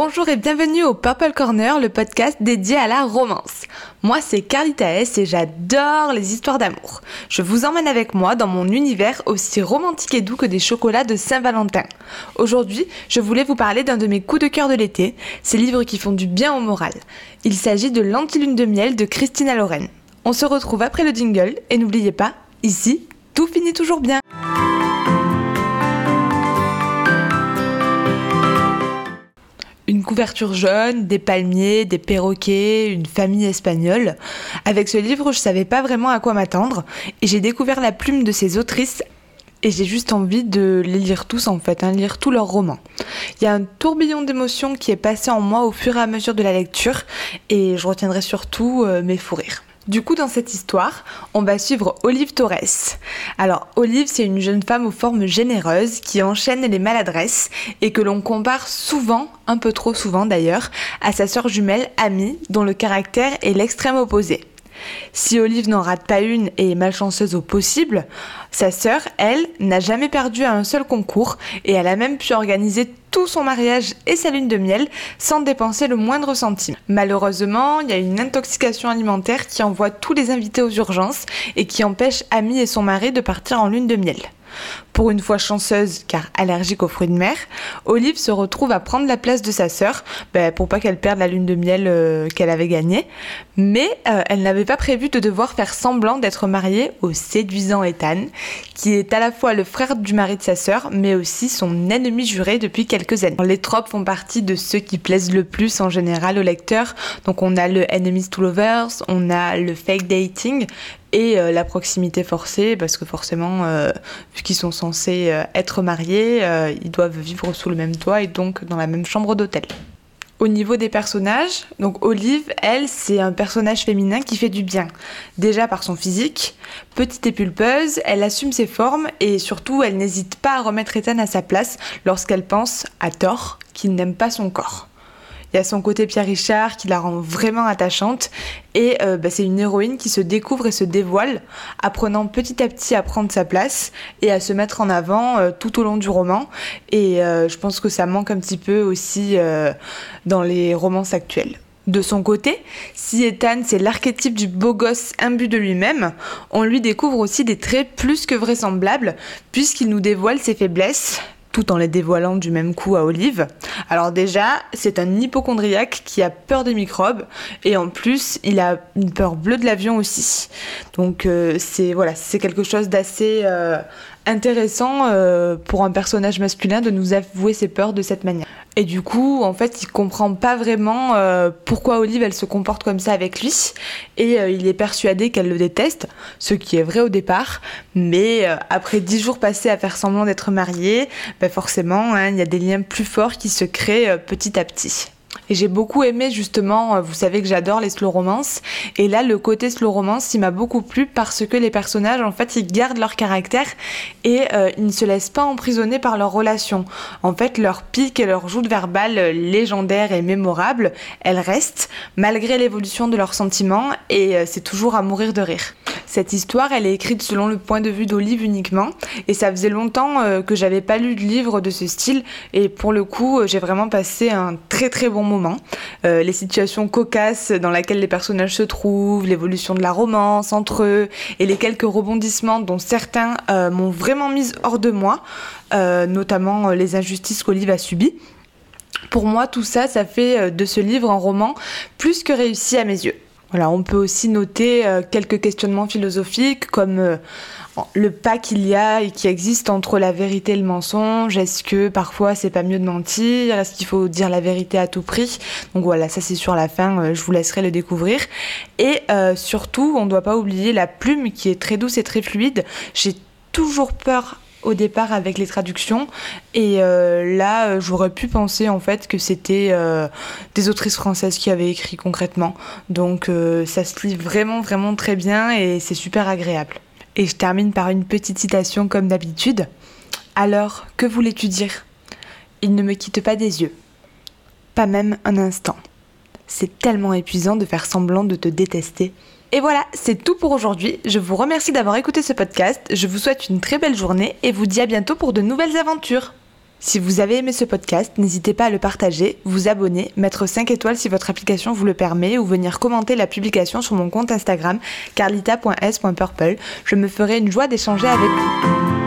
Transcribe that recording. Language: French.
Bonjour et bienvenue au Purple Corner, le podcast dédié à la romance. Moi c'est Carlita S et j'adore les histoires d'amour. Je vous emmène avec moi dans mon univers aussi romantique et doux que des chocolats de Saint-Valentin. Aujourd'hui, je voulais vous parler d'un de mes coups de cœur de l'été, ces livres qui font du bien au moral. Il s'agit de L'Antilune de miel de Christina Loren. On se retrouve après le jingle et n'oubliez pas, ici, tout finit toujours bien. Une couverture jaune, des palmiers, des perroquets, une famille espagnole. Avec ce livre, je savais pas vraiment à quoi m'attendre et j'ai découvert la plume de ces autrices et j'ai juste envie de les lire tous en fait, hein, lire tous leurs romans. Il y a un tourbillon d'émotions qui est passé en moi au fur et à mesure de la lecture et je retiendrai surtout euh, mes fous rires. Du coup, dans cette histoire, on va suivre Olive Torres. Alors, Olive, c'est une jeune femme aux formes généreuses qui enchaîne les maladresses et que l'on compare souvent, un peu trop souvent d'ailleurs, à sa sœur jumelle Amy, dont le caractère est l'extrême opposé. Si Olive n'en rate pas une et est malchanceuse au possible, sa sœur, elle, n'a jamais perdu à un seul concours et elle a même pu organiser tout son mariage et sa lune de miel sans dépenser le moindre centime. Malheureusement, il y a une intoxication alimentaire qui envoie tous les invités aux urgences et qui empêche Amy et son mari de partir en lune de miel. Pour une fois chanceuse, car allergique aux fruits de mer, Olive se retrouve à prendre la place de sa sœur, ben, pour pas qu'elle perde la lune de miel euh, qu'elle avait gagnée. Mais euh, elle n'avait pas prévu de devoir faire semblant d'être mariée au séduisant Ethan, qui est à la fois le frère du mari de sa sœur, mais aussi son ennemi juré depuis quelques années. Les tropes font partie de ceux qui plaisent le plus en général au lecteur. Donc on a le enemies to lovers, on a le fake dating, et euh, la proximité forcée parce que forcément euh, vu sont censés euh, être mariés ils doivent vivre sous le même toit et donc dans la même chambre d'hôtel. Au niveau des personnages, donc Olive, elle, c'est un personnage féminin qui fait du bien. Déjà par son physique, petite et pulpeuse, elle assume ses formes et surtout elle n'hésite pas à remettre Ethan à sa place lorsqu'elle pense, à tort, qu'il n'aime pas son corps. Il y a son côté Pierre Richard qui la rend vraiment attachante et euh, bah, c'est une héroïne qui se découvre et se dévoile, apprenant petit à petit à prendre sa place et à se mettre en avant euh, tout au long du roman. Et euh, je pense que ça manque un petit peu aussi dans les romances actuelles. De son côté, si Ethan c'est l'archétype du beau gosse imbu de lui-même, on lui découvre aussi des traits plus que vraisemblables puisqu'il nous dévoile ses faiblesses, en les dévoilant du même coup à Olive. Alors déjà, c'est un hypochondriaque qui a peur des microbes et en plus, il a une peur bleue de l'avion aussi. Donc euh, c'est quelque chose d'assez euh, intéressant euh, pour un personnage masculin de nous avouer ses peurs de cette manière. Et du coup, en fait, il comprend pas vraiment euh, pourquoi Olive elle se comporte comme ça avec lui, et euh, il est persuadé qu'elle le déteste, ce qui est vrai au départ. Mais après dix jours passés à faire semblant d'être marié, ben forcément, hein, il y a des liens plus forts qui se créent petit à petit. Et j'ai beaucoup aimé justement, euh, vous savez que j'adore les slow romances. Et là, le côté slow romance, il m'a beaucoup plu parce que les personnages, en fait, ils gardent leur caractère et euh, ils ne se laissent pas emprisonner par leurs relations. En fait, leur pique et leur joute verbale légendaire et mémorable, elles restent malgré l'évolution de leurs sentiments et euh, c'est toujours à mourir de rire. Cette histoire, elle est écrite selon le point de vue d'Olive uniquement, et ça faisait longtemps euh, que j'avais pas lu de livre de ce style, et pour le coup, euh, j'ai vraiment passé un très très bon moment. Euh, les situations cocasses dans lesquelles les personnages se trouvent, l'évolution de la romance entre eux, et les quelques rebondissements dont certains m'ont vraiment mise hors de moi, notamment les injustices qu'Olive a subies. Pour moi, tout ça, ça fait de ce livre un roman plus que réussi à mes yeux. Voilà, on peut aussi noter euh, quelques questionnements philosophiques comme euh, le pas qu'il y a et qui existe entre la vérité et le mensonge. Est-ce que parfois c'est pas mieux de mentir? Est-ce qu'il faut dire la vérité à tout prix? Donc voilà, ça c'est sur la fin, euh, je vous laisserai le découvrir. Et surtout, on ne doit pas oublier la plume qui est très douce et très fluide. J'ai toujours peur au départ avec les traductions. Et euh, là euh, j'aurais pu penser en fait que c'était euh, des autrices françaises qui avaient écrit concrètement. Donc ça se lit vraiment vraiment très bien et c'est super agréable. Et je termine par une petite citation comme d'habitude. Alors que voulais-tu dire? Il ne me quitte pas des yeux. Pas même un instant. C'est tellement épuisant de faire semblant de te détester et voilà, c'est tout pour aujourd'hui. Je vous remercie d'avoir écouté ce podcast. Je vous souhaite une très belle journée et vous dis à bientôt pour de nouvelles aventures. Si vous avez aimé ce podcast, n'hésitez pas à le partager, vous abonner, mettre 5 étoiles si votre application vous le permet ou venir commenter la publication sur mon compte Instagram carlita.s.purple. Je me ferai une joie d'échanger avec vous.